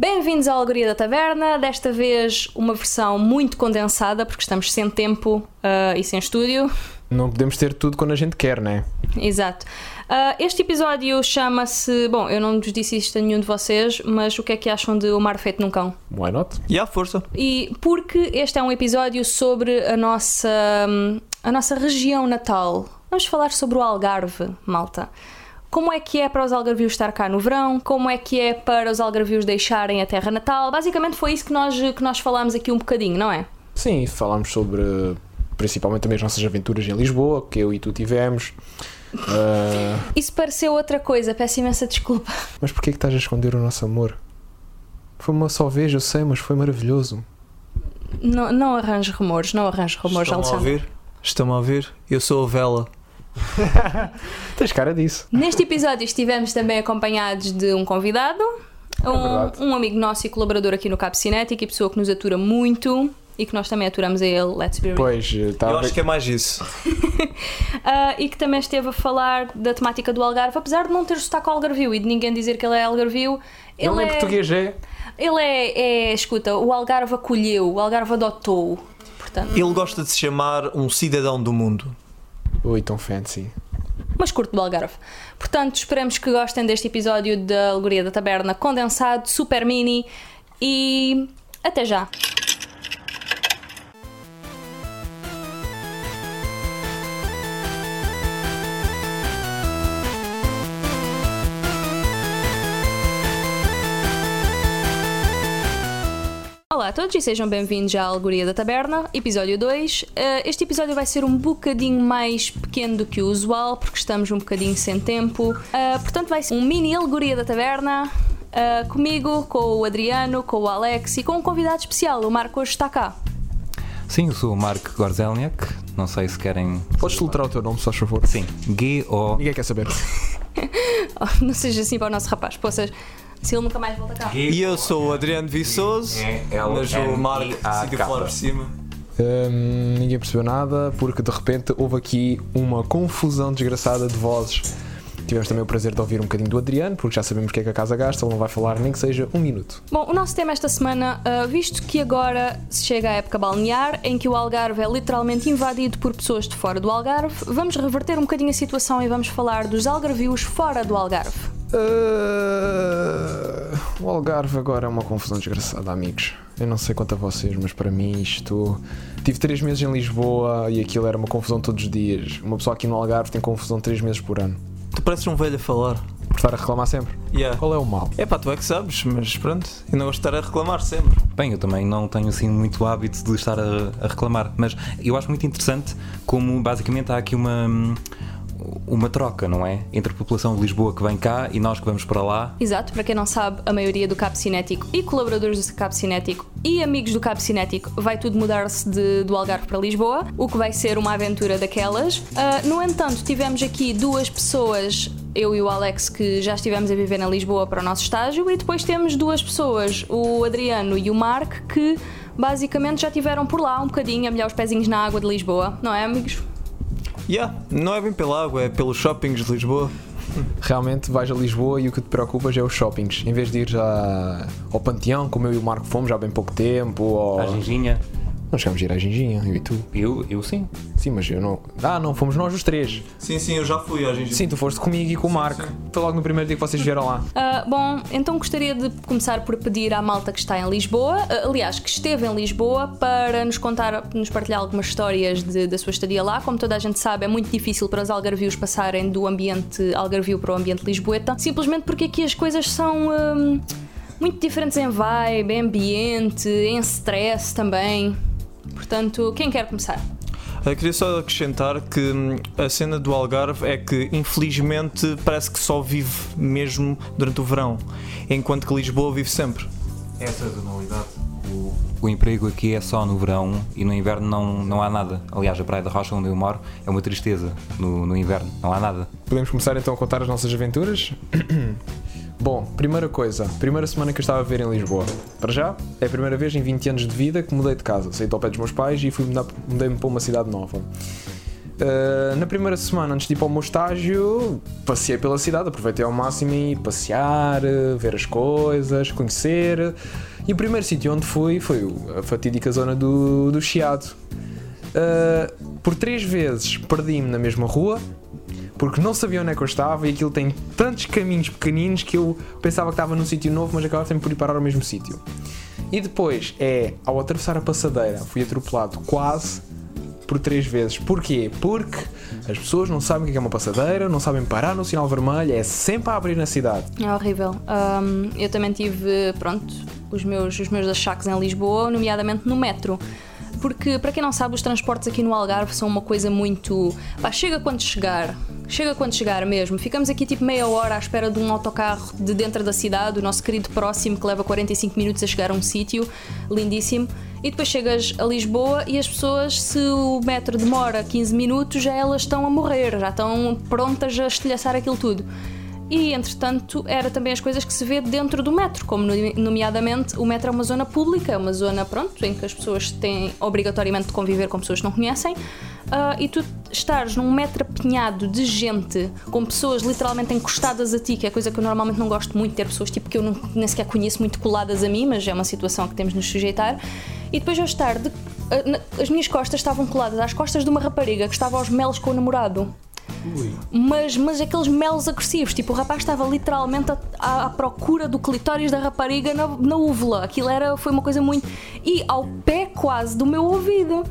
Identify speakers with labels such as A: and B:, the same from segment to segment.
A: Bem-vindos à Alegoria da Taverna, desta vez uma versão muito condensada, porque estamos sem tempo uh, e sem estúdio.
B: Não podemos ter tudo quando a gente quer, né?
A: Exato. Uh, este episódio chama-se. Bom, eu não vos disse isto a nenhum de vocês, mas o que é que acham de O Mar Feito num Cão?
B: Why not?
C: E à força.
A: E porque este é um episódio sobre a nossa, a nossa região natal. Vamos falar sobre o Algarve, malta. Como é que é para os algarvios estar cá no verão? Como é que é para os algarvios deixarem a terra natal? Basicamente foi isso que nós, que nós falámos aqui um bocadinho, não é?
B: Sim, falámos sobre principalmente também as nossas aventuras em Lisboa, que eu e tu tivemos. Uh,
A: Isso pareceu outra coisa, peço imensa desculpa.
B: mas porquê que estás a esconder o nosso amor? Foi uma só vez, eu sei, mas foi maravilhoso.
A: Não, não arranjo rumores, não arranjo rumores,
C: Estão-me a
A: Alexandre.
C: ouvir? Estão-me a ouvir? Eu sou a Vela.
B: Tens cara disso.
A: Neste episódio estivemos também acompanhados de um convidado,
B: verdade.
A: um, um amigo nosso e colaborador aqui no Cap Cinético e pessoa que nos atura muito e que nós também aturamos a ele, let's be real.
B: Pois,
C: Eu
B: estava.
C: acho que é mais isso.
A: Ah, e que também esteve a falar da temática do Algarve, apesar de não ter sotaque algarvio e de ninguém dizer que ele é algarvio. Ele
B: em
A: é,
B: português é.
A: ele é, é, escuta, o Algarve acolheu, o Algarve adotou. Portanto,
C: Ele gosta de se chamar um cidadão do mundo.
B: Ui, tão fancy.
A: mas curto do Algarve. Portanto, esperamos que gostem deste episódio da Alegoria da Taberna condensado, super mini e até já. Olá a todos e sejam bem-vindos à Alegoria da Taberna, episódio 2. Eh, este episódio vai ser um bocadinho mais pequeno do que o usual, porque estamos um bocadinho sem tempo. Eh, portanto, vai ser um mini Alegoria da Taberna, eh, comigo, com o Adriano, com o Alex e com um convidado especial, o Marco hoje está cá.
D: Sim, eu sou o Marco Gorzelniak. Não sei se querem.
B: Podes filtrar o teu nome, se faz favor?
D: Sim, G-O.
B: Ninguém quer saber.
A: Oh, não seja assim para o nosso rapaz, poças, se ele nunca mais volta cá.
C: E eu sou o Adriano Viçoso, mas o Marco decidiu falar por cima.
B: Hum, ninguém percebeu nada porque de repente houve aqui uma confusão desgraçada de vozes. Tivemos também o prazer de ouvir um bocadinho do Adriano, porque já sabemos o que é que a casa gasta, ele não vai falar nem que seja um minuto.
A: Bom, o nosso tema esta semana, ah, visto que agora se chega à época balnear, em que o Algarve é literalmente invadido por pessoas de fora do Algarve, vamos reverter um bocadinho a situação e vamos falar dos algarvios fora do Algarve.
B: Uh, o Algarve agora é uma confusão desgraçada, amigos. Eu não sei quanto a vocês, mas para mim isto. Tive três meses em Lisboa e aquilo era uma confusão todos os dias. Uma pessoa aqui no Algarve tem confusão três meses por ano.
C: Tu pareces um velho a falar.
B: Por estar a reclamar sempre.
C: Yeah.
B: Qual é o mal?
C: É pá, tu é que sabes, mas pronto. Eu não gosto de estar a reclamar sempre.
D: Bem, eu também não tenho assim muito hábito de estar a, a reclamar, mas eu acho muito interessante como basicamente há aqui uma. Uma troca, não é? Entre a população de Lisboa que vem cá e nós que vamos para lá.
A: Exato, para quem não sabe, a maioria do Cabo Cinético e colaboradores do Cabo Cinético e amigos do Cabo Cinético vai tudo mudar-se do Algarve para Lisboa, o que vai ser uma aventura daquelas. Ah, no entanto, tivemos aqui duas pessoas, eu e o Alex, que já estivemos a viver em Lisboa para o nosso estágio, e depois temos duas pessoas, o Adriano e o Mark, que basicamente já tiveram por lá um bocadinho a molhar os pezinhos na água de Lisboa, não é, amigos?
C: Yeah, não é bem pela água, é pelos shoppings de Lisboa.
B: Realmente vais a Lisboa e o que te preocupas é os shoppings. Em vez de ir já ao Panteão, como eu e o Marco fomos já há bem pouco tempo, ou.
D: A Ginginha.
B: Nós chegamos a ir à Ginginha, eu e tu.
D: Eu, eu sim.
B: Sim, mas eu não. Ah, não, fomos nós os três.
C: Sim, sim, eu já fui à Gigi.
B: Sim, tu foste comigo e com o Marco. Foi logo no primeiro dia que vocês vieram lá.
A: Ah, bom, então gostaria de começar por pedir à malta que está em Lisboa, ah, aliás, que esteve em Lisboa, para nos contar, nos partilhar algumas histórias de- da sua estadia lá. Como toda a gente sabe, é muito difícil para os algarvios passarem do ambiente algarvio para o ambiente lisboeta, simplesmente porque aqui as coisas são hum, muito diferentes em vibe, em ambiente, em stress também. Portanto, quem quer começar?
C: Eu queria só acrescentar que hum, a cena do Algarve é que infelizmente parece que só vive mesmo durante o verão, enquanto que Lisboa vive sempre.
D: Essa dualidade. O, o emprego aqui é só no verão e no inverno não, não há nada. Aliás, a Praia da Rocha, onde eu moro, é uma tristeza no, no inverno. Não há nada.
B: Podemos começar então a contar as nossas aventuras? Bom, primeira coisa, primeira semana que eu estava a ver em Lisboa. Para já, é a primeira vez em 20 anos de vida que mudei de casa. Saí ao pé dos meus pais e fui mudei-me para uma cidade nova. Uh, na primeira semana, antes de ir para o meu estágio, passei pela cidade, aproveitei ao máximo e passear, ver as coisas, conhecer. E o primeiro sítio onde fui foi a fatídica zona do, do Chiado. Uh, por três vezes perdi-me na mesma rua, porque não sabia onde é que eu estava e aquilo tem tantos caminhos pequeninos que eu pensava que estava num sítio novo, mas acabava sempre por ir parar ao mesmo sítio. E depois é, ao atravessar a passadeira, fui atropelado quase por três vezes. Porquê? Porque as pessoas não sabem o que é uma passadeira, não sabem parar no sinal vermelho, é sempre a abrir na cidade.
A: É horrível. Um, eu também tive, pronto, os meus, os meus achaques em Lisboa, nomeadamente no metro porque para quem não sabe, os transportes aqui no Algarve são uma coisa muito. Pá, chega quando chegar, chega quando chegar mesmo. Ficamos aqui tipo meia hora à espera de um autocarro de dentro da cidade, o nosso querido próximo que leva 45 minutos a chegar a um sítio lindíssimo. E depois chegas a Lisboa e as pessoas, se o metro demora 15 minutos, já elas estão a morrer, já estão prontas a estilhaçar aquilo tudo e, entretanto, era também as coisas que se vê dentro do metro, como nomeadamente o metro é uma zona pública, é uma zona, pronto, em que as pessoas têm obrigatoriamente de conviver com pessoas que não conhecem, uh, e tu estares num metro apinhado de gente, com pessoas literalmente encostadas a ti, que é coisa que eu normalmente não gosto muito, ter pessoas tipo que eu não, nem sequer conheço muito coladas a mim, mas é uma situação que temos de nos sujeitar, e depois eu estar de, uh, as minhas costas estavam coladas às costas de uma rapariga que estava aos melos com o namorado. Mas, mas aqueles melos agressivos, tipo, o rapaz estava literalmente à, à procura do clitóris da rapariga na, na úvula. Aquilo era, foi uma coisa muito. E ao pé quase do meu ouvido.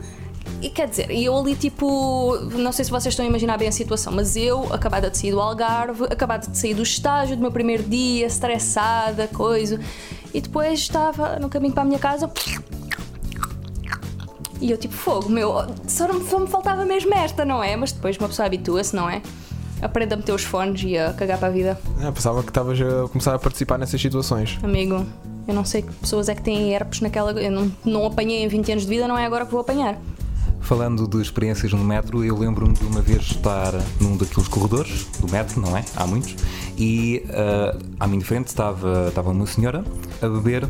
A: E quer dizer, eu ali tipo, não sei se vocês estão a imaginar bem a situação, mas eu, acabada de sair do Algarve, acabada de sair do estágio do meu primeiro dia, estressada, coisa, e depois estava no caminho para a minha casa, e eu tipo, fogo, meu, só, não, só me faltava mesmo esta, não é? Mas depois uma pessoa habitua-se, não é? Aprende a meter os fones e a cagar para a vida.
B: Ah, pensava que estavas a começar a participar nessas situações.
A: Amigo, eu não sei que pessoas é que têm herpes naquela. Eu não, não apanhei em 20 anos de vida, não é agora que vou apanhar.
D: Falando de experiências no metro, eu lembro-me de uma vez estar num daqueles corredores do metro, não é? Há muitos, e uh, à minha frente estava, estava uma senhora a beber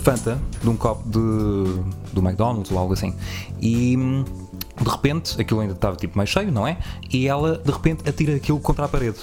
D: Fanta de um copo de, do McDonald's ou algo assim. E de repente, aquilo ainda estava tipo mais cheio, não é? E ela de repente atira aquilo contra a parede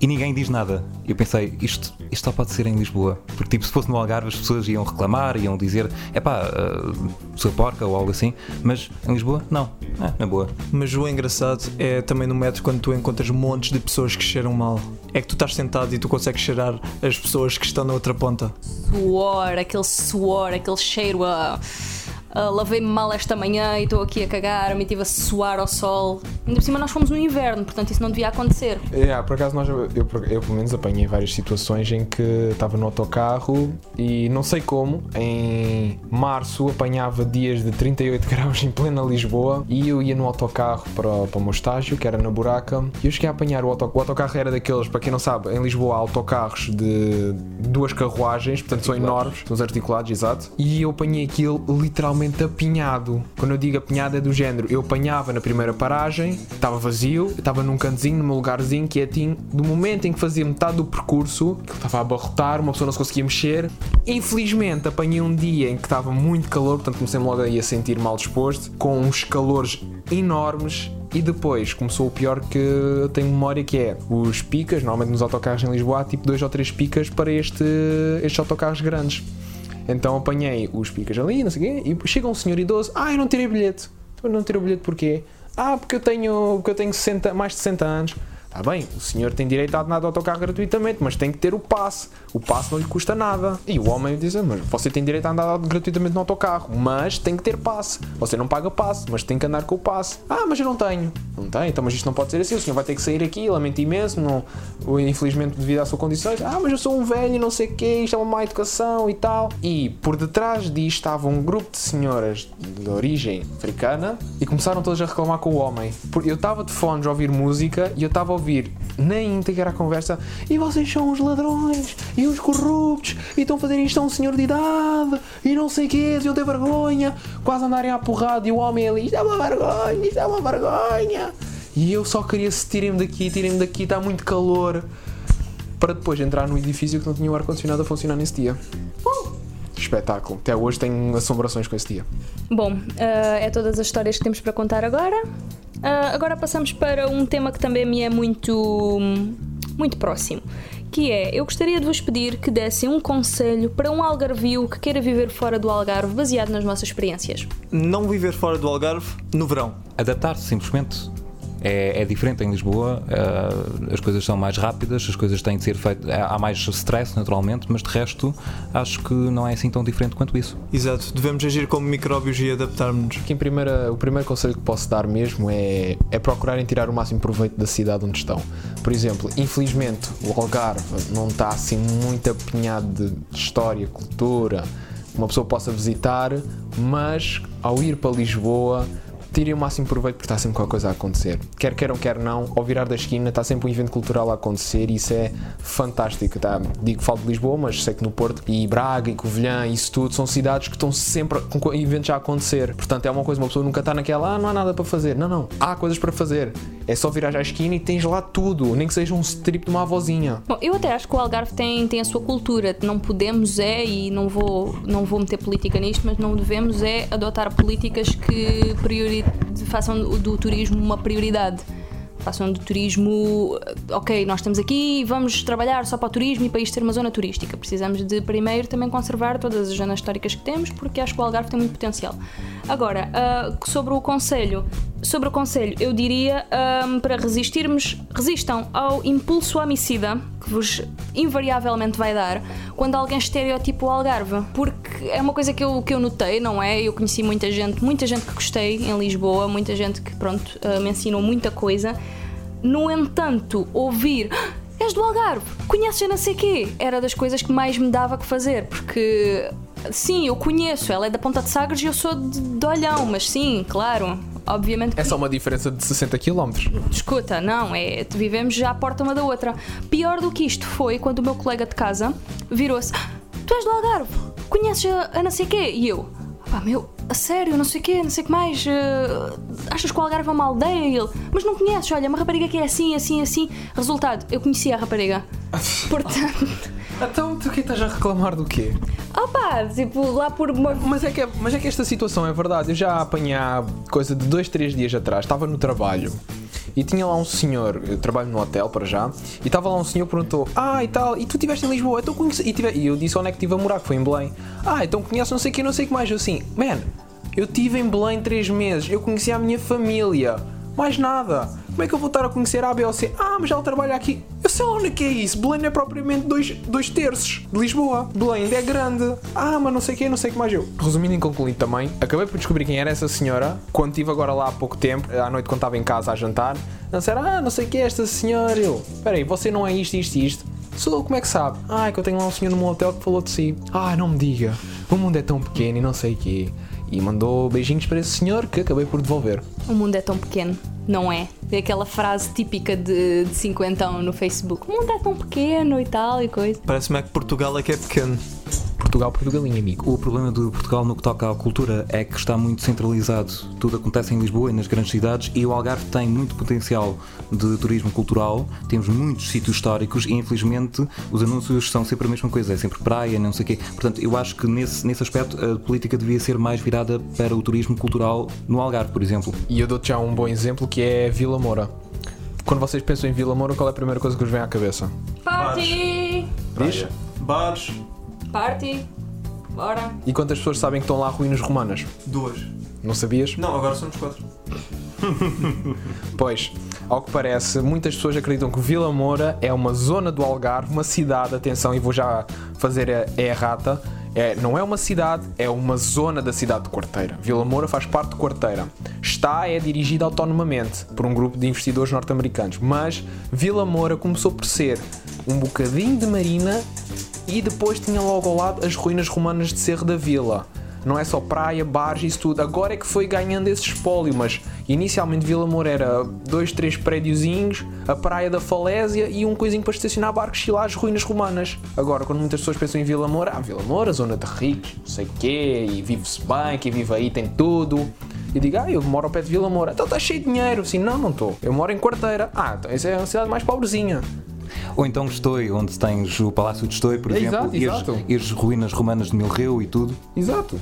D: e ninguém diz nada. Eu pensei, isto, isto só pode ser em Lisboa. Porque, tipo, se fosse no Algarve, as pessoas iam reclamar, iam dizer, é pá, uh, sua porca ou algo assim. Mas em Lisboa, não. É, na boa.
C: Mas o engraçado é também no metro quando tu encontras montes de pessoas que cheiram mal. É que tu estás sentado e tu consegues cheirar as pessoas que estão na outra ponta.
A: Suor, aquele suor, aquele cheiro a. Uh uh, lavei-me mal esta manhã e estou aqui a cagar, me tive a suar ao sol. Ainda por cima nós fomos no inverno, portanto isso não devia acontecer.
B: É, por acaso nós, eu, eu, eu pelo menos apanhei várias situações em que estava no autocarro e não sei como, em março apanhava dias de 38 graus em plena Lisboa e eu ia no autocarro para, para o meu estágio, que era na Buraca, e eu cheguei a apanhar o autocarro. O autocarro era daqueles, para quem não sabe, em Lisboa há autocarros de duas carruagens, portanto são enormes, são os articulados, exato, e eu apanhei aquilo literalmente completamente apinhado. Quando eu digo apinhado é do género, eu apanhava na primeira paragem, estava vazio, estava num cantozinho, num lugarzinho quietinho. Do momento em que fazia metade do percurso, que estava a abarrotar, uma pessoa não se conseguia mexer. Infelizmente apanhei um dia em que estava muito calor, portanto comecei logo a sentir mal disposto, com uns calores enormes e depois começou o pior que eu tenho memória que é os picas, normalmente nos autocarros em Lisboa há tipo dois ou três picas para este, estes autocarros grandes. Então apanhei os picas ali, não sei o quê, e chega um senhor idoso, ah, eu não tirei bilhete. Então não tirei bilhete porquê? Ah, porque eu tenho, porque eu tenho 60, mais de 60 anos. Está bem, o senhor tem direito a nada de autocarro gratuitamente, mas tem que ter o passe. O passe não lhe custa nada. E o homem diz: Mas você tem direito a andar gratuitamente no autocarro, mas tem que ter passe. Você não paga passe, mas tem que andar com o passe. Ah, mas eu não tenho. Não tem, então, mas isto não pode ser assim. O senhor vai ter que sair aqui, lamento imenso, não, infelizmente devido às suas condições. Ah, mas eu sou um velho não sei o quê, isto é uma má educação e tal. E por detrás disto estava um grupo de senhoras de origem africana e começaram todas a reclamar com o homem. Eu estava de fones a ouvir música e eu estava a ouvir ouvir na íntegra a conversa e vocês são os ladrões e os corruptos e estão a fazer isto a um senhor de idade e não sei o que, e eu tenho vergonha, quase andarem à porrada e o homem ali, isto é uma vergonha, isto é uma vergonha. E eu só queria se tirem-me daqui, tirem-me daqui, está muito calor. Para depois entrar no edifício que não tinha o ar-condicionado a funcionar nesse dia. Uh! Espetáculo. Até hoje tenho assombrações com esse dia.
A: Bom, uh, é todas as histórias que temos para contar agora. Ah, agora passamos para um tema que também me é muito, muito próximo. Que é, eu gostaria de vos pedir que dessem um conselho para um algarvio que queira viver fora do Algarve, baseado nas vossas experiências.
C: Não viver fora do Algarve no verão.
D: Adaptar-se simplesmente. É, é diferente em Lisboa, eh, as coisas são mais rápidas, as coisas têm de ser feitas. Há mais stress, naturalmente, mas de resto acho que não é assim tão diferente quanto isso.
C: Exato, devemos agir como micróbios e
B: primeira, o primeiro conselho que posso dar mesmo é, é procurarem tirar o máximo proveito da cidade onde estão. Por exemplo, infelizmente o Algarve não está assim muito apinhado de história, cultura, que uma pessoa possa visitar, mas ao ir para Lisboa tirem o máximo proveito porque está sempre qualquer coisa a acontecer. Quer queiram, quer não, ao virar da esquina está sempre um evento cultural a acontecer e isso é fantástico. Tá? Digo falo de Lisboa, mas sei que no Porto e Braga e Covilhã, isso tudo são cidades que estão sempre com eventos a acontecer. Portanto, é uma coisa, uma pessoa nunca está naquela, ah, não há nada para fazer. Não, não, há coisas para fazer. É só virar à esquina e tens lá tudo, nem que seja um strip de uma avózinha.
A: Bom, eu até acho que o Algarve tem, tem a sua cultura. Não podemos é, e não vou, não vou meter política nisto, mas não devemos é adotar políticas que priori- façam do, do turismo uma prioridade. Façam do turismo, ok, nós estamos aqui e vamos trabalhar só para o turismo e para isto ter uma zona turística. Precisamos de primeiro também conservar todas as zonas históricas que temos, porque acho que o Algarve tem muito potencial. Agora, ah, sobre o conselho, sobre o conselho, eu diria ahm, para resistirmos, resistam ao impulso homicida que vos invariavelmente vai dar quando alguém estereotipa o Algarve. Porque é uma coisa que eu, que eu notei, não é? Eu conheci muita gente, muita gente que gostei em Lisboa, muita gente que, pronto, ah, me ensinou muita coisa. No entanto, ouvir "Ah, és do Algarve, conheces a não sei quê, era das coisas que mais me dava que fazer, porque sim, eu conheço, ela é da Ponta de Sagres e eu sou de, de Olhão, mas sim, claro, obviamente que
B: É só uma diferença de 60 km.
A: Escuta, não, é, vivemos já à porta uma da outra. Pior do que isto foi quando o meu colega de casa virou-se: "Ah, Tu és do Algarve, conheces a, a não sei quê? E eu, pá, meu, a sério, não sei quê, não sei o que mais. eh, achas que o Algarve é uma aldeia? E ele, mas não conheces, olha, uma rapariga que é assim, assim, assim. Resultado, eu conhecia a rapariga. Portanto,
B: Então, tu que estás a reclamar do quê?
A: opá, tipo, lá por.
B: Mas é, que é- mas é que esta situação é verdade. Eu já apanhei há coisa de dois, três dias atrás. Estava no trabalho e tinha lá um senhor. Eu trabalho no hotel para já. E estava lá um senhor perguntou: Ah, e tal, e tu estiveste em Lisboa? Então conhece... e, tive- e eu disse onde é que estive a morar, que foi em Belém. Ah, então conheces não sei o que, não sei o que mais. Eu assim, man, eu estive em Belém três meses. Eu conheci a minha família. Mais nada. Como é que eu vou estar a conhecer a B? Ah, mas ela trabalha aqui. Eu sei onde é que é isso. Belém não é propriamente dois, dois terços de Lisboa. Belém ainda é grande. Ah, mas não sei o que, não sei o que mais eu. Resumindo e concluindo também, acabei por descobrir quem era essa senhora quando estive agora lá há pouco tempo, à noite quando estava em casa a jantar. Não sei, ah, não sei o que é esta senhora. Eu, peraí, você não é isto, isto isto? Sou, como é que sabe? Ah, é que eu tenho lá um senhor no meu hotel que falou de si. Ah, não me diga. O mundo é tão pequeno e não sei o quê. E mandou beijinhos para esse senhor que acabei por devolver.
A: O mundo é tão pequeno, não é? É aquela frase típica de, de cinquentão no Facebook. O mundo é tão pequeno e tal e coisa.
C: Parece-me é que Portugal é que é pequeno.
B: Portugal, Portugalinho, amigo.
D: O problema de Portugal no que toca à cultura é que está muito centralizado. Tudo acontece em Lisboa e nas grandes cidades e o Algarve tem muito potencial de turismo cultural. Temos muitos sítios históricos e infelizmente os anúncios são sempre a mesma coisa, é sempre praia, não sei o quê. Portanto, eu acho que nesse, nesse aspecto a política devia ser mais virada para o turismo cultural no Algarve, por exemplo.
B: E eu dou-te já um bom exemplo que é Vila Moura. Quando vocês pensam em Vila Moura, qual é a primeira coisa que vos vem à cabeça?
A: Party!
B: Diz?
C: Bares,
A: Party! Bora!
B: E quantas pessoas sabem que estão lá ruínas romanas?
C: duas.
B: Não sabias?
C: Não, agora somos quatro.
B: Pois, ao que parece, muitas pessoas acreditam que Vila Moura é uma zona do Algarve, uma cidade, atenção, e vou já fazer a, errata. É, não é uma cidade, é uma zona da cidade de Quarteira. Vila Moura faz parte de Quarteira. Está, é dirigida autonomamente por um grupo de investidores norte-americanos. Mas Vila Moura começou por ser um bocadinho de marina e depois tinha logo ao lado as ruínas romanas de Cerro da Vila. Não é só praia, bares isso tudo. Agora é que foi ganhando esse espólio, mas inicialmente Vila Moura era dois, três prédiozinhos, a praia da Falésia e um coisinho para estacionar barcos e lá as ruínas romanas. Agora, quando muitas pessoas pensam em Vila Moura, ah, Vila Moura, zona de ricos, não sei o quê, e vive-se bem, quem vive aí tem tudo. E digo, ah, eu moro ao pé de Vila Moura. Então está cheio de dinheiro. Sim, não, não estou. Eu moro em Quarteira. Ah, então essa é uma cidade mais pobrezinha.
D: Ou então Estoi, onde tens o Palácio de Estoi, por
B: É,
D: exemplo,
B: exato,
D: e, as,
B: exato.
D: e as ruínas romanas de Milreu e tudo.
B: Exato.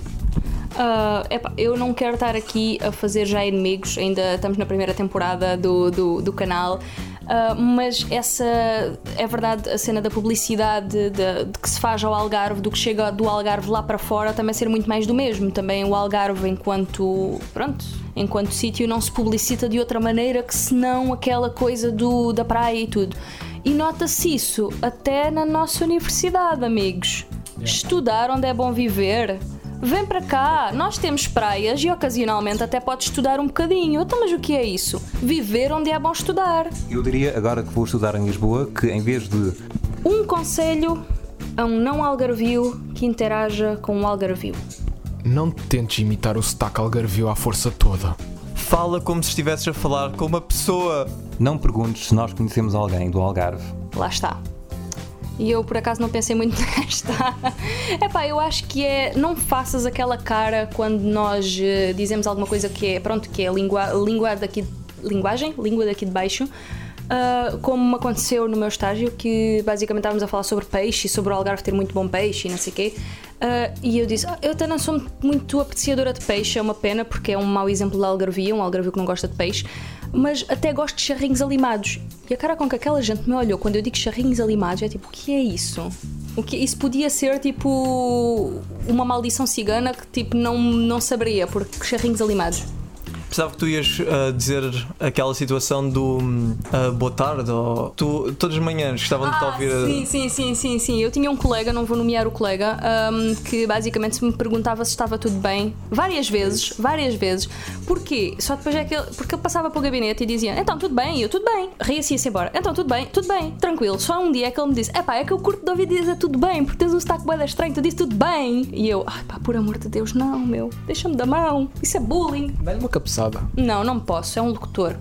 A: Ah, epá, eu não quero estar aqui a fazer já inimigos, ainda estamos na primeira temporada do, do, do canal. Ah, mas essa é verdade, a cena da publicidade de, de que se faz ao Algarve, do que chega do Algarve lá para fora, também ser muito mais do mesmo. Também o Algarve, enquanto pronto, enquanto sítio, não se publicita de outra maneira que senão aquela coisa do, da praia e tudo. E nota-se isso até na nossa universidade, amigos. Estudar onde é bom viver. Vem para cá, nós temos praias e ocasionalmente até pode estudar um bocadinho. Então, mas o que é isso? Viver onde é bom estudar.
D: Eu diria, agora que vou estudar em Lisboa, que em vez de
A: Um conselho a um não algarvio que interaja com um algarvio.
B: Não tentes imitar o sotaque algarvio à força toda.
C: Fala como se estivesses a falar com uma pessoa.
D: não perguntes se nós conhecemos alguém do Algarve.
A: Lá está. E eu por acaso não pensei muito nesta. Epá, eu acho que é. Não faças aquela cara quando nós eh, dizemos alguma coisa que é. Pronto, que é língua, língua daqui. Linguagem? Língua daqui de baixo. Ah, como me aconteceu no meu estágio, que basicamente estávamos a falar sobre peixe e sobre o Algarve ter muito bom peixe e não sei o quê. Ah, e eu disse: "Ah, Eu até não sou muito apreciadora de peixe, é uma pena porque é um mau exemplo de algarvia, um algarvio que não gosta de peixe, mas até gosto de charrinhos alimados. E a cara com que aquela gente me olhou quando eu digo charrinhos alimados é tipo: O que é isso? O que, isso podia ser tipo uma maldição cigana que tipo não, não saberia, porque charrinhos alimados.
C: Pensava que tu ias ah, dizer aquela situação do ah, boa tarde ou tu, todas as manhãs estavam de
A: Ah,
C: ouvir. a-
A: sim, sim, sim, sim, sim. Eu tinha um colega, não vou nomear o colega, ahm, que basicamente me perguntava se estava tudo bem, várias vezes, várias vezes. Porquê? Só depois é que ele, porque ele passava pelo gabinete e dizia, então tudo bem, e eu tudo bem. Ria-se e ia-se embora. Então tudo bem, tudo bem, tranquilo. Só um dia é que ele me disse, epá, é que eu curto de ouvir dizer tudo bem, porque tens um sotaque da estranho, tu dizes tudo bem. E eu, ai pá, por amor de Deus, não, meu, deixa-me da mão, isso é bullying.
B: Dá-lhe uma cabeçada.
A: Não, não posso, é um locutor.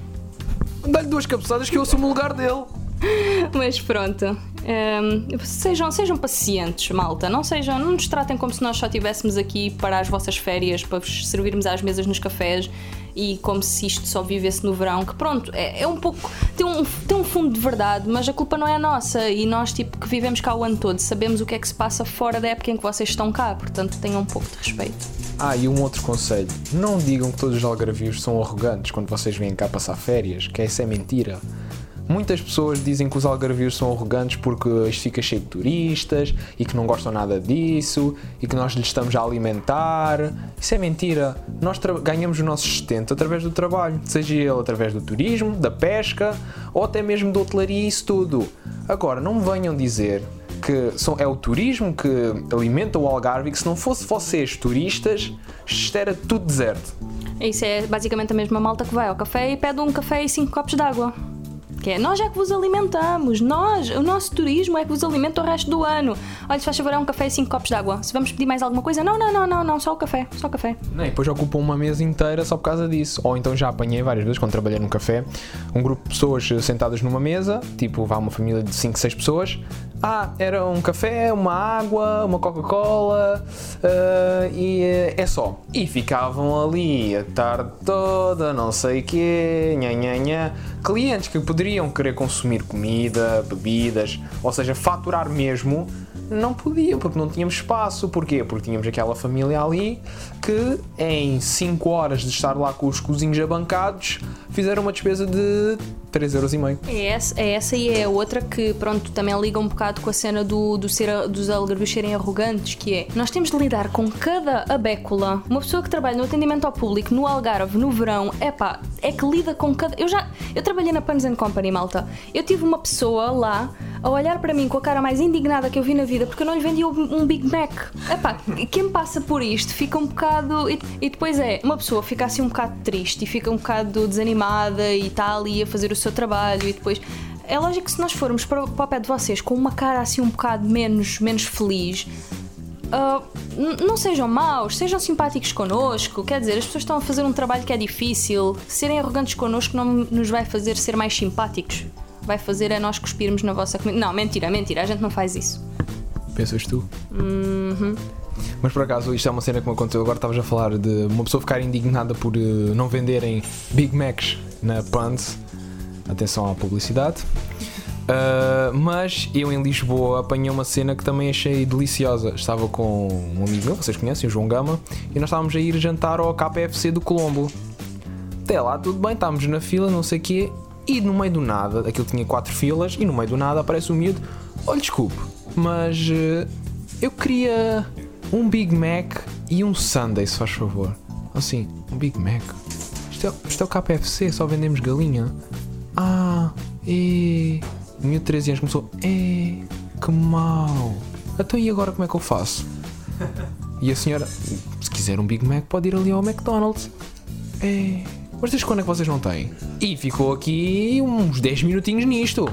B: Dá-lhe duas cabeçadas que eu assumo o lugar dele.
A: Mas pronto. hum, sejam, sejam pacientes, malta. Não sejam, não nos tratem como se nós só estivéssemos aqui para as vossas férias, para vos servirmos às mesas nos cafés e como se isto só vivesse no verão. Que pronto, é, é um pouco. Tem um, tem um fundo de verdade, mas a culpa não é nossa. E nós, tipo, que vivemos cá o ano todo, sabemos o que é que se passa fora da época em que vocês estão cá. Portanto, tenham um pouco de respeito.
B: Ah, e um outro conselho. Não digam que todos os algarvios são arrogantes quando vocês vêm cá passar férias, que essa é mentira. Muitas pessoas dizem que os algarvios são arrogantes porque isto fica cheio de turistas e que não gostam nada disso e que nós lhes estamos a alimentar. Isso é mentira. Nós ganhamos o nosso sustento através do trabalho, seja ele através do turismo, da pesca ou até mesmo da hotelaria e isso tudo. Agora, não me venham dizer que são, é o turismo que alimenta o Algarve e que se não fosse vocês turistas, era tudo deserto.
A: Isso é basicamente a mesma malta que vai ao café e pede um café e cinco copos de água. Que é, nós é que vos alimentamos, nós, o nosso turismo é que vos alimenta o resto do ano. Olha, se faz favor, é um café e cinco copos de água. Se vamos pedir mais alguma coisa, não, não, não, não, não, só o café, só o café.
B: Não, e depois ocupam uma mesa inteira só por causa disso. Ou então já apanhei várias vezes quando trabalhei num café, um grupo de pessoas sentadas numa mesa, tipo, vá uma família de 5, 6 pessoas. Ah, era um café, uma água, uma Coca-Cola ah, e eh, é só. E ficavam ali a tarde toda, não sei o quê, nha, nha, nha. Clientes que poderiam querer consumir comida, bebidas, ou seja, faturar mesmo, não podiam, porque não tínhamos espaço. Porquê? Porque tínhamos aquela família ali que em 5 horas de estar lá com os cozinhos abancados fizeram uma despesa de 3,5€.
A: É essa, é essa e é a outra que, pronto, também liga um bocado com a cena do, do ser, dos algarvios serem arrogantes, que é, nós temos de lidar com cada abécula. Uma pessoa que trabalha no atendimento ao público, no Algarve, no verão, epá, é que lida com cada... Eu já, eu trabalhei na Pans Company, malta. Eu tive uma pessoa lá a olhar para mim com a cara mais indignada que eu vi na vida porque eu não lhe vendia um Big Mac. Epá, quem passa por isto fica um bocado. E, e depois é, uma pessoa fica assim um bocado triste e fica um bocado desanimada e está ali a fazer o seu trabalho e depois. É lógico que se nós formos para, para o pé de vocês com uma cara assim um bocado menos, menos feliz, n- não sejam maus, sejam simpáticos connosco. Quer dizer, as pessoas estão a fazer um trabalho que é difícil. Serem arrogantes connosco não nos vai fazer ser mais simpáticos. Vai fazer é nós cuspirmos na vossa comida. Não, mentira, mentira, a gente não faz isso.
B: Pensas tu? Mas por acaso, isto é uma cena que me aconteceu. Agora estavas a falar de uma pessoa ficar indignada por eh, não venderem Big Macs na Pants. Atenção à publicidade. Uh, mas eu em Lisboa apanhei uma cena que também achei deliciosa. Estava com um amigo meu, vocês conhecem, o João Gama, e nós estávamos a ir jantar ao KFC do Colombo. Até lá tudo bem, estávamos na fila, não sei o quê, e no meio do nada, aquilo tinha quatro filas, e no meio do nada aparece um miúdo: Olha, desculpe, mas uh, eu queria um Big Mac e um Sunday, se faz favor. Assim, um Big Mac. Isto é, isto é o KFC, só vendemos galinha. Ah, e. O miúdo de 13 anos começou: É, que mau. Então e agora como é que eu faço? E a senhora, se quiser um Big Mac, pode ir ali ao McDonald's. É. Mas desde quando é que vocês não têm? E ficou aqui uns 10 minutinhos nisto.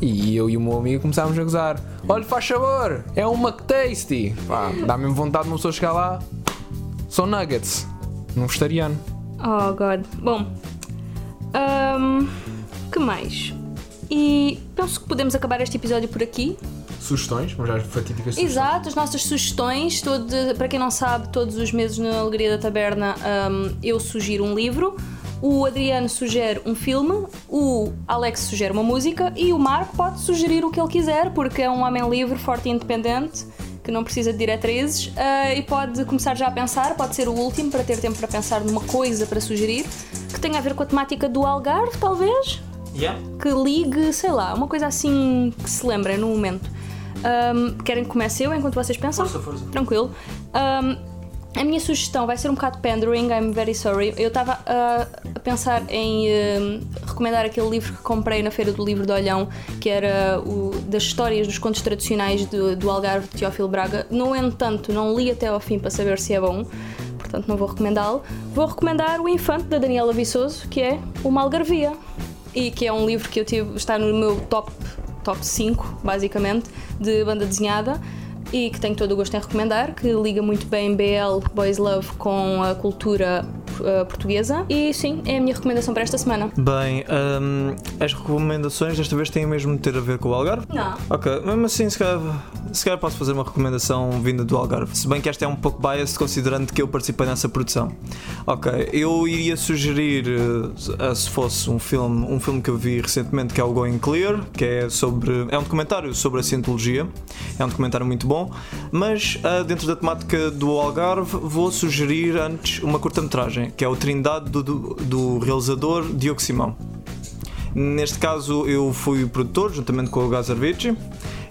B: E eu e o meu amigo começámos a gozar. Olha, faz favor, é um McTasty. Pá, dá mesmo vontade de uma pessoa chegar lá. São nuggets. Num vegetariano.
A: Oh, God. Bom. ahm, que mais? E penso que podemos acabar este episódio por aqui.
B: Sugestões? Mas já fatídicas sugestões.
A: Exato, as nossas sugestões. Todo, para quem não sabe, todos os meses na Alegria da Taberna ahm, eu sugiro um livro. O Adriano sugere um filme, o Alex sugere uma música e o Marco pode sugerir o que ele quiser, porque é um homem livre, forte e independente, que não precisa de diretrizes ah, e pode começar já a pensar. Pode ser o último para ter tempo para pensar numa coisa para sugerir que tenha a ver com a temática do Algarve, talvez
C: Yeah.
A: que ligue, sei lá, uma coisa assim que se lembrem no momento. Ahm, querem que comece eu enquanto vocês pensam?
C: Força, força.
A: Tranquilo. Ahm, a minha sugestão vai ser um bocado pandering, I'm very sorry. Eu estava ah, a pensar em ahm, recomendar aquele livro que comprei na Feira do Livro de Olhão, que era o das histórias dos contos tradicionais do, do Algarve de Teófilo Braga. No entanto, não li até ao fim para saber se é bom, portanto não vou recomendá-lo. Vou recomendar O Infante, da Daniela Viçoso, que é Uma Algarvia e que é um livro que eu tive, está no meu top, top 5, basicamente, de banda desenhada e que tenho todo o gosto em recomendar, que liga muito bem BL Boys Love com a cultura eh, portuguesa. E sim, é a minha recomendação para esta semana.
C: Bem, hum, as recomendações desta vez têm mesmo de ter a ver com o Algarve?
A: Não.
C: Ok, mesmo assim, se calhar, se calhar posso fazer uma recomendação vinda do Algarve. Se bem que esta é um pouco biased, considerando que eu participei nessa produção. Ok, eu iria sugerir, eh, se fosse um filme, um filme que eu vi recentemente, que é o Going Clear, que é sobre. É um documentário sobre a cientologia. É um documentário muito bom. Mas, ah, dentro da temática do Algarve, vou sugerir antes uma curta-metragem, que é o Trindade do, do, do realizador Diogo Simão. Neste caso, eu fui o produtor, juntamente com o Gazarvici,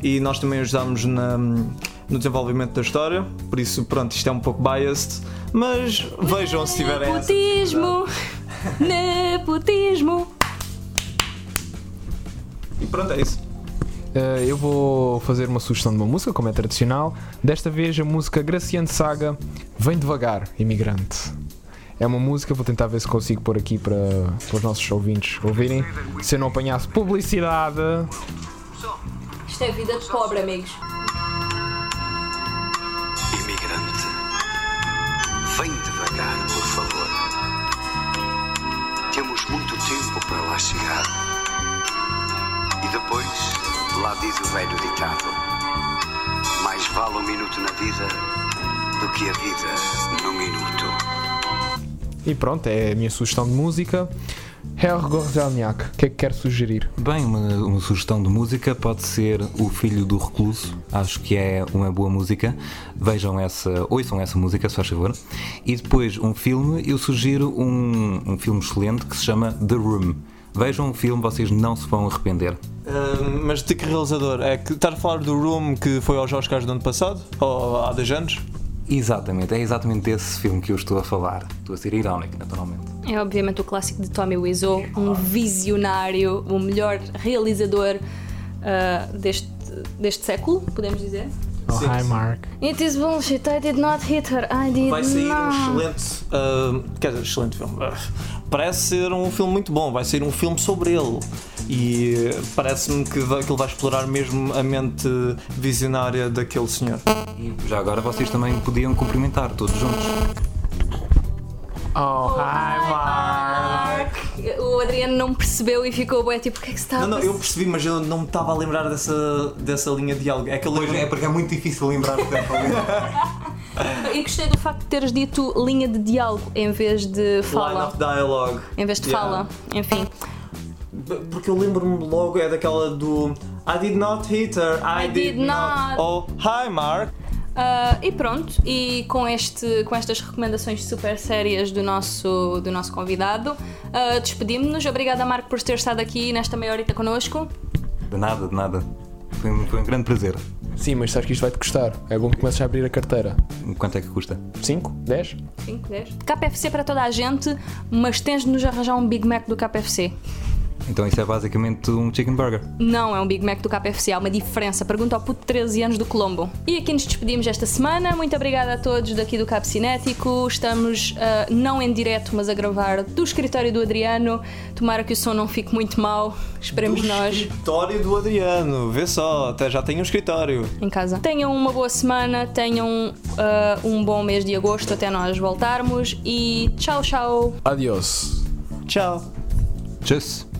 C: e nós também ajudámos na- no desenvolvimento da história. Por isso, pronto, isto é um pouco biased, mas vejam se tiverem. essa
A: Nepotismo! Nepotismo!
C: E pronto, é isso.
B: Uh, eu vou fazer uma sugestão de uma música, como é tradicional. Desta vez a música Graciano Saga Vem Devagar, Imigrante. É uma música, vou tentar ver se consigo pôr aqui para, para os nossos ouvintes ouvirem. Se eu não apanhasse publicidade.
A: Isto é vida de pobre, amigos.
E: Imigrante, vem devagar, por favor. Temos muito tempo para lá chegar. E depois, lá diz o velho ditado: Mais vale um minuto na vida do que a vida num minuto.
B: E pronto, é a minha sugestão de música. Herr Gorzelniak, o que é que quer sugerir?
D: Bem, uma, uma sugestão de música pode ser O Filho do Recluso. Acho que é uma boa música. Vejam essa, ouçam essa música, se faz favor. E depois, um filme, eu sugiro um, um filme excelente que se chama The Room. Vejam o filme, vocês não se vão arrepender.
C: Ah, mas de que realizador? É que estás a falar do Room que foi aos Oscars do ano passado? Ou há 10 anos?
D: Exatamente, é exatamente desse filme que eu estou a falar. Estou a ser irónico, naturalmente.
A: É obviamente o clássico de Tommy Wiseau, um visionário, o melhor realizador ah, deste, deste século, podemos dizer.
B: Oh,
C: Sim.
B: hi Mark.
A: It is bullshit, I did not hit her, I did
C: Vai sair um
A: not.
C: excelente. ah, quer dizer, excelente filme. Ah, parece ser um filme muito bom. Vai ser um filme sobre ele. E ah, parece-me que vai- que ele vai explorar mesmo a mente visionária daquele senhor.
D: E já agora vocês também podiam cumprimentar todos juntos.
B: Oh, hi Mark.
A: O Adriano não percebeu e ficou bué, tipo, o que é que se está a
C: Não, não, eu percebi, mas eu não me estava a lembrar dessa, dessa linha de diálogo. É que eu lembro-
D: porque é muito difícil lembrar o que
A: E gostei do facto de teres dito linha de diálogo em vez de
C: Line
A: fala.
C: of dialogue.
A: Em vez de
C: Yeah.
A: fala. Enfim.
C: Porque eu lembro-me logo, é daquela do I did not hit her, I,
A: I did not.
C: Oh, hi Mark.
A: Ah, e pronto, e com, este, com estas recomendações super sérias do nosso, do nosso convidado, ah, despedimos-nos. Obrigada, Marco, por ter estado aqui nesta meia horita connosco.
D: De nada, de nada. Foi um, foi um grande prazer.
B: Sim, mas sabes que isto vai-te custar. É bom que comeces a abrir a carteira.
D: Quanto é que custa?
B: 5? 10?
A: 5, 10. KFC para toda a gente, mas tens de nos arranjar um Big Mac do KFC.
D: Então isso é basicamente um chicken burger.
A: Não é um Big Mac do KFC, há uma diferença. Pergunta ao puto de 13 anos do Colombo. E aqui nos despedimos esta semana. Muito obrigada a todos daqui do Cabo Cinético. Estamos ah, não em direto, mas a gravar do escritório do Adriano. Tomara que o som não fique muito mal. Esperemos
C: do
A: nós
C: escritório do Adriano, vê só, até já tem um escritório.
A: em casa. Tenham uma boa semana, tenham ah, um bom mês de agosto até nós voltarmos. E tchau, tchau.
B: Adiós.
C: Tchau.
D: Tchuss!